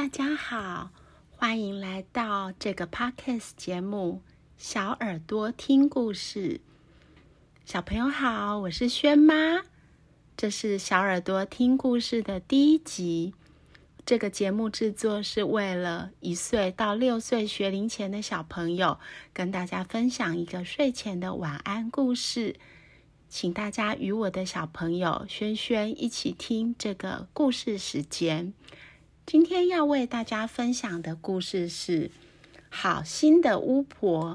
大家好，欢迎来到这个 podcast 节目《小耳朵听故事》。小朋友好，我是轩妈，这是小耳朵听故事的第一集。这个节目制作是为了一岁到六岁学龄前的小朋友，跟大家分享一个睡前的晚安故事。请大家与我的小朋友轩轩一起听这个故事时间。今天要为大家分享的故事是《好心的巫婆》。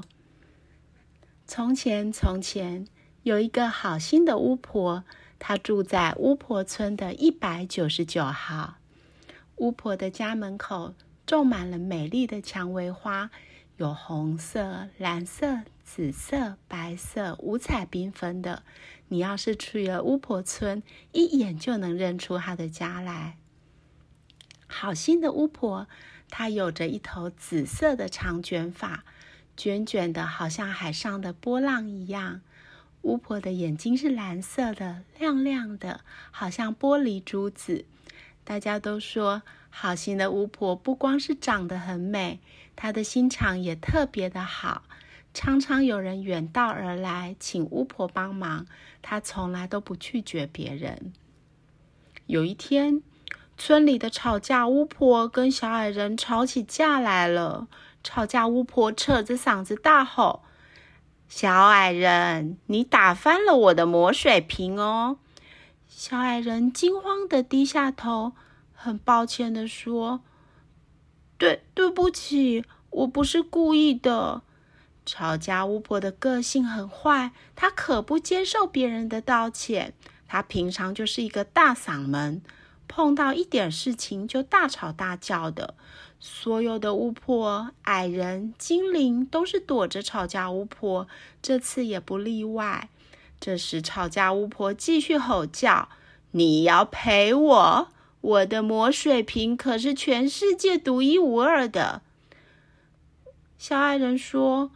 从前，从前有一个好心的巫婆，她住在巫婆村的一百九十九号。巫婆的家门口种满了美丽的蔷薇花，有红色、蓝色、紫色、白色，五彩缤纷的。你要是去了巫婆村，一眼就能认出她的家来。好心的巫婆，她有着一头紫色的长卷发，卷卷的，好像海上的波浪一样。巫婆的眼睛是蓝色的，亮亮的，好像玻璃珠子。大家都说，好心的巫婆不光是长得很美，她的心肠也特别的好。常常有人远道而来，请巫婆帮忙，她从来都不拒绝别人。有一天。村里的吵架巫婆跟小矮人吵起架来了。吵架巫婆扯着嗓子大吼：“小矮人，你打翻了我的魔水瓶哦！”小矮人惊慌的低下头，很抱歉的说：“对，对不起，我不是故意的。”吵架巫婆的个性很坏，她可不接受别人的道歉。她平常就是一个大嗓门。碰到一点事情就大吵大叫的，所有的巫婆、矮人、精灵都是躲着吵架巫婆，这次也不例外。这时，吵架巫婆继续吼叫：“你要赔我！我的魔水瓶可是全世界独一无二的。”小矮人说：“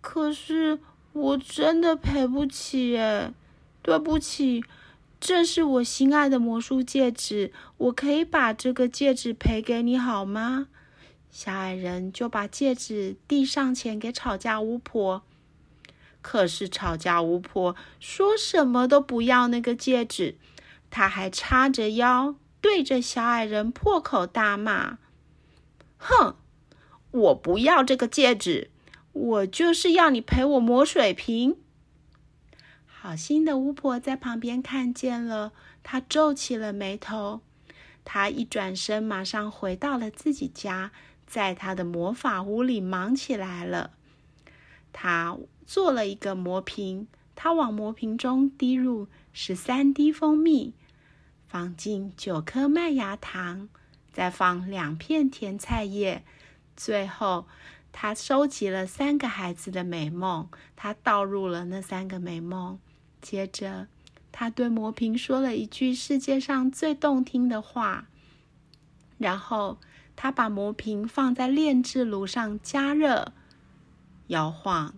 可是我真的赔不起，哎，对不起。”这是我心爱的魔术戒指，我可以把这个戒指赔给你好吗？小矮人就把戒指递上前给吵架巫婆。可是吵架巫婆说什么都不要那个戒指，她还叉着腰对着小矮人破口大骂：“哼，我不要这个戒指，我就是要你赔我魔水瓶。”好心的巫婆在旁边看见了，她皱起了眉头。她一转身，马上回到了自己家，在她的魔法屋里忙起来了。她做了一个魔瓶，她往魔瓶中滴入十三滴蜂蜜，放进九颗麦芽糖，再放两片甜菜叶，最后她收集了三个孩子的美梦，她倒入了那三个美梦。接着，他对魔瓶说了一句世界上最动听的话，然后他把魔瓶放在炼制炉上加热、摇晃、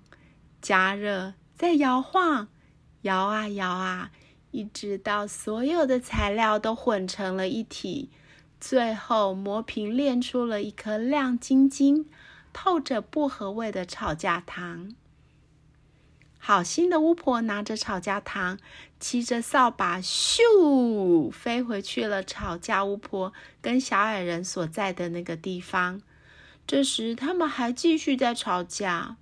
加热，再摇晃，摇啊摇啊，一直到所有的材料都混成了一体，最后魔瓶炼出了一颗亮晶晶、透着薄荷味的吵架糖。好心的巫婆拿着吵架糖，骑着扫把，咻，飞回去了。吵架巫婆跟小矮人所在的那个地方。这时，他们还继续在吵架。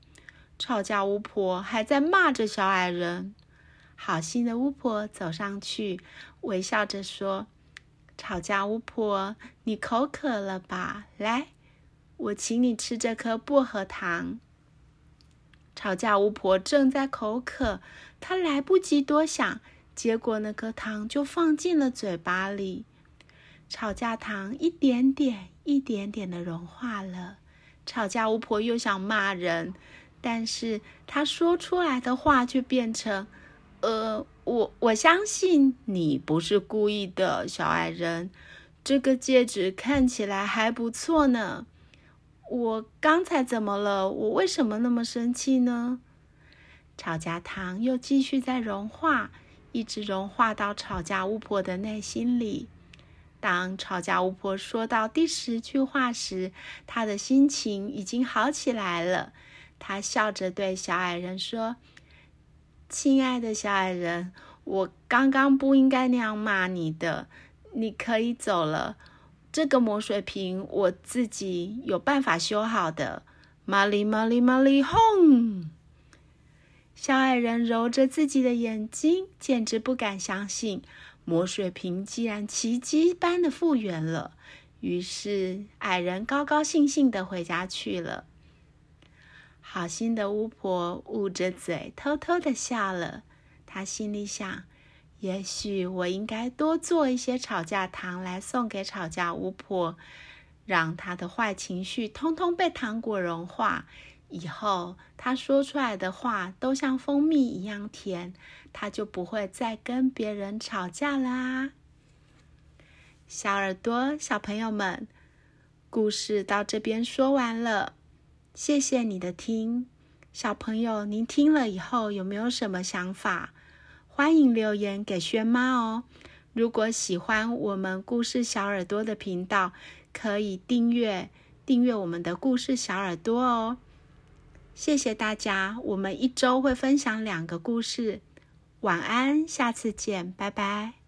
吵架巫婆还在骂着小矮人。好心的巫婆走上去，微笑着说：“吵架巫婆，你口渴了吧？来，我请你吃这颗薄荷糖。”吵架巫婆正在口渴，她来不及多想，结果那颗糖就放进了嘴巴里。吵架糖一点点、一点点的融化了。吵架巫婆又想骂人，但是她说出来的话却变成：“呃，我我相信你不是故意的，小矮人。这个戒指看起来还不错呢。”我刚才怎么了？我为什么那么生气呢？吵架糖又继续在融化，一直融化到吵架巫婆的内心里。当吵架巫婆说到第十句话时，她的心情已经好起来了。她笑着对小矮人说：“亲爱的小矮人，我刚刚不应该那样骂你的，你可以走了。这个魔水瓶我自己有办法修好的。”玛丽，玛丽，玛丽，轰！小矮人揉着自己的眼睛，简直不敢相信。魔水瓶竟然奇迹般的复原了，于是矮人高高兴兴的回家去了。好心的巫婆捂着嘴，偷偷的笑了。她心里想：也许我应该多做一些吵架糖来送给吵架巫婆，让她的坏情绪通通被糖果融化。以后她说出来的话都像蜂蜜一样甜。他就不会再跟别人吵架啦。小耳朵小朋友们，故事到这边说完了，谢谢你的听。小朋友，您听了以后有没有什么想法？欢迎留言给轩妈哦。如果喜欢我们故事小耳朵的频道，可以订阅订阅我们的故事小耳朵哦。谢谢大家，我们一周会分享两个故事。晚安，下次见，拜拜。